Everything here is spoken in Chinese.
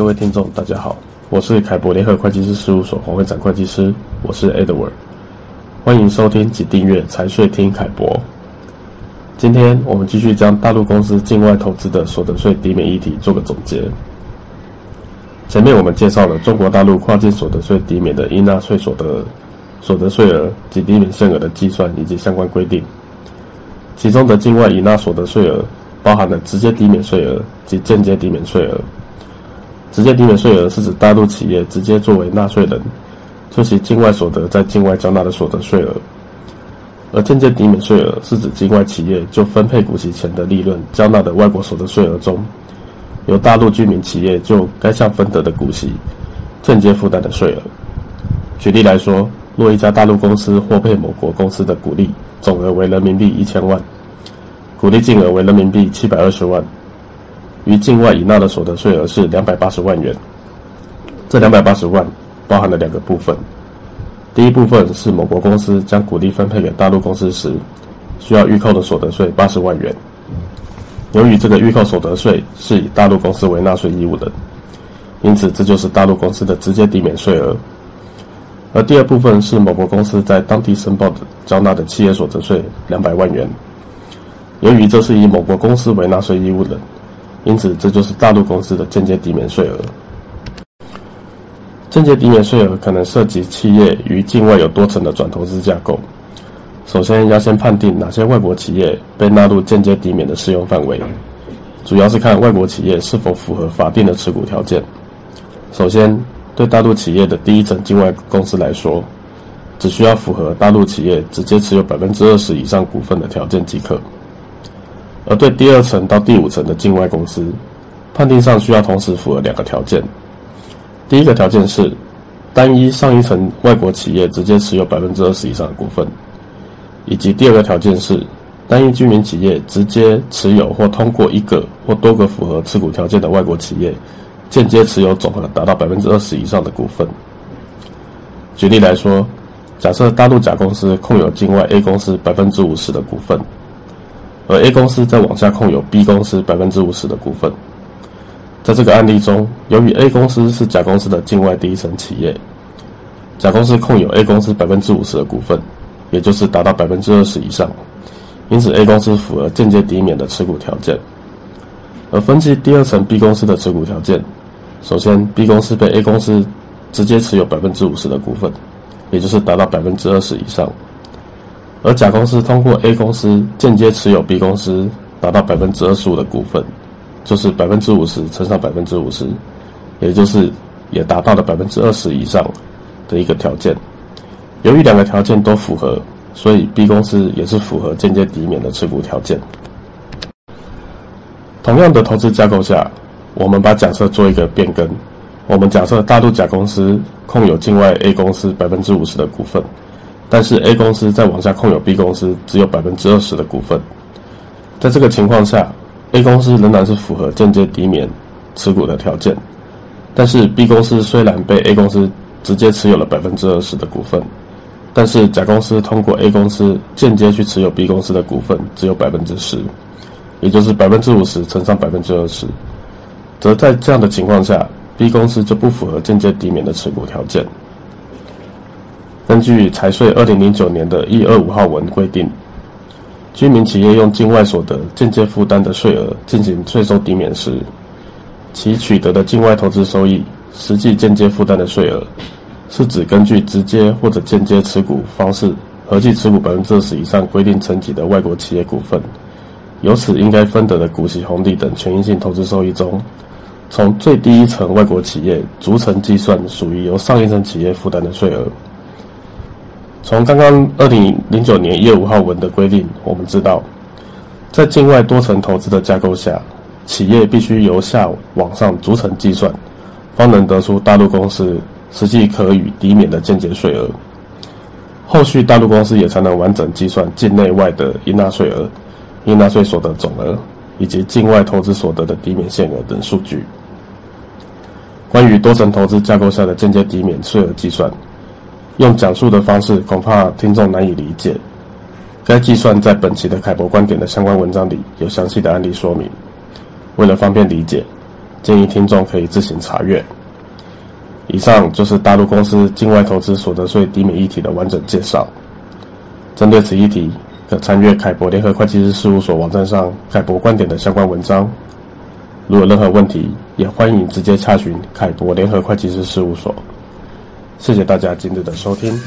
各位听众，大家好，我是凯博联合会计师事务所黄会展会计师，我是 Edward，欢迎收听及订阅财税听凯博。今天我们继续将大陆公司境外投资的所得税抵免议题做个总结。前面我们介绍了中国大陆跨境所得税抵免的应纳税所得所得税额及抵免限额的计算以及相关规定，其中的境外已纳所得税额包含了直接抵免税额及间接抵免税额。直接抵免税额是指大陆企业直接作为纳税人，就其境外所得在境外缴纳的所得税额；而间接抵免税额是指境外企业就分配股息前的利润缴纳的外国所得税额中，由大陆居民企业就该项分得的股息间接负担的税额。举例来说，若一家大陆公司获配某国公司的股利总额为人民币一千万，股利净额为人民币七百二十万。于境外已纳的所得税额是两百八十万元，这两百八十万包含了两个部分。第一部分是某国公司将股利分配给大陆公司时，需要预扣的所得税八十万元。由于这个预扣所得税是以大陆公司为纳税义务的，因此这就是大陆公司的直接抵免税额。而第二部分是某国公司在当地申报的缴纳的企业所得税两百万元。由于这是以某国公司为纳税义务的。因此，这就是大陆公司的间接抵免税额。间接抵免税额可能涉及企业与境外有多层的转投资架构。首先，要先判定哪些外国企业被纳入间接抵免的适用范围，主要是看外国企业是否符合法定的持股条件。首先，对大陆企业的第一层境外公司来说，只需要符合大陆企业直接持有百分之二十以上股份的条件即可。而对第二层到第五层的境外公司，判定上需要同时符合两个条件。第一个条件是，单一上一层外国企业直接持有百分之二十以上的股份，以及第二个条件是，单一居民企业直接持有或通过一个或多个符合持股条件的外国企业，间接持有总和达到百分之二十以上的股份。举例来说，假设大陆甲公司控有境外 A 公司百分之五十的股份。而 A 公司再往下控有 B 公司百分之五十的股份。在这个案例中，由于 A 公司是甲公司的境外第一层企业，甲公司控有 A 公司百分之五十的股份，也就是达到百分之二十以上，因此 A 公司符合间接抵免的持股条件。而分析第二层 B 公司的持股条件，首先 B 公司被 A 公司直接持有百分之五十的股份，也就是达到百分之二十以上。而甲公司通过 A 公司间接持有 B 公司达到百分之二十五的股份，就是百分之五十乘上百分之五十，也就是也达到了百分之二十以上的一个条件。由于两个条件都符合，所以 B 公司也是符合间接抵免的持股条件。同样的投资架构下，我们把假设做一个变更，我们假设大陆甲公司控有境外 A 公司百分之五十的股份。但是 A 公司再往下控有 B 公司只有百分之二十的股份，在这个情况下，A 公司仍然是符合间接抵免持股的条件。但是 B 公司虽然被 A 公司直接持有了百分之二十的股份，但是甲公司通过 A 公司间接去持有 B 公司的股份只有百分之十，也就是百分之五十乘上百分之二十，则在这样的情况下，B 公司就不符合间接抵免的持股条件。根据财税二零零九年的一二五号文规定，居民企业用境外所得间接负担的税额进行税收抵免时，其取得的境外投资收益实际间接负担的税额，是指根据直接或者间接持股方式合计持股百分之二十以上规定层级的外国企业股份，由此应该分得的股息红利等权益性投资收益中，从最低一层外国企业逐层计算属于由上一层企业负担的税额。从刚刚二零零九年一月五号文的规定，我们知道，在境外多层投资的架构下，企业必须由下往上逐层计算，方能得出大陆公司实际可予抵免的间接税额。后续大陆公司也才能完整计算境内外的应纳税额、应纳税所得总额以及境外投资所得的抵免限额等数据。关于多层投资架构下的间接抵免税额计算。用讲述的方式，恐怕听众难以理解。该计算在本期的凯博观点的相关文章里有详细的案例说明。为了方便理解，建议听众可以自行查阅。以上就是大陆公司境外投资所得税抵免议题的完整介绍。针对此议题，可参阅凯博联合会计师事务所网站上凯博观点的相关文章。如有任何问题，也欢迎直接洽询凯博联合会计师事务所。谢谢大家今日的收听。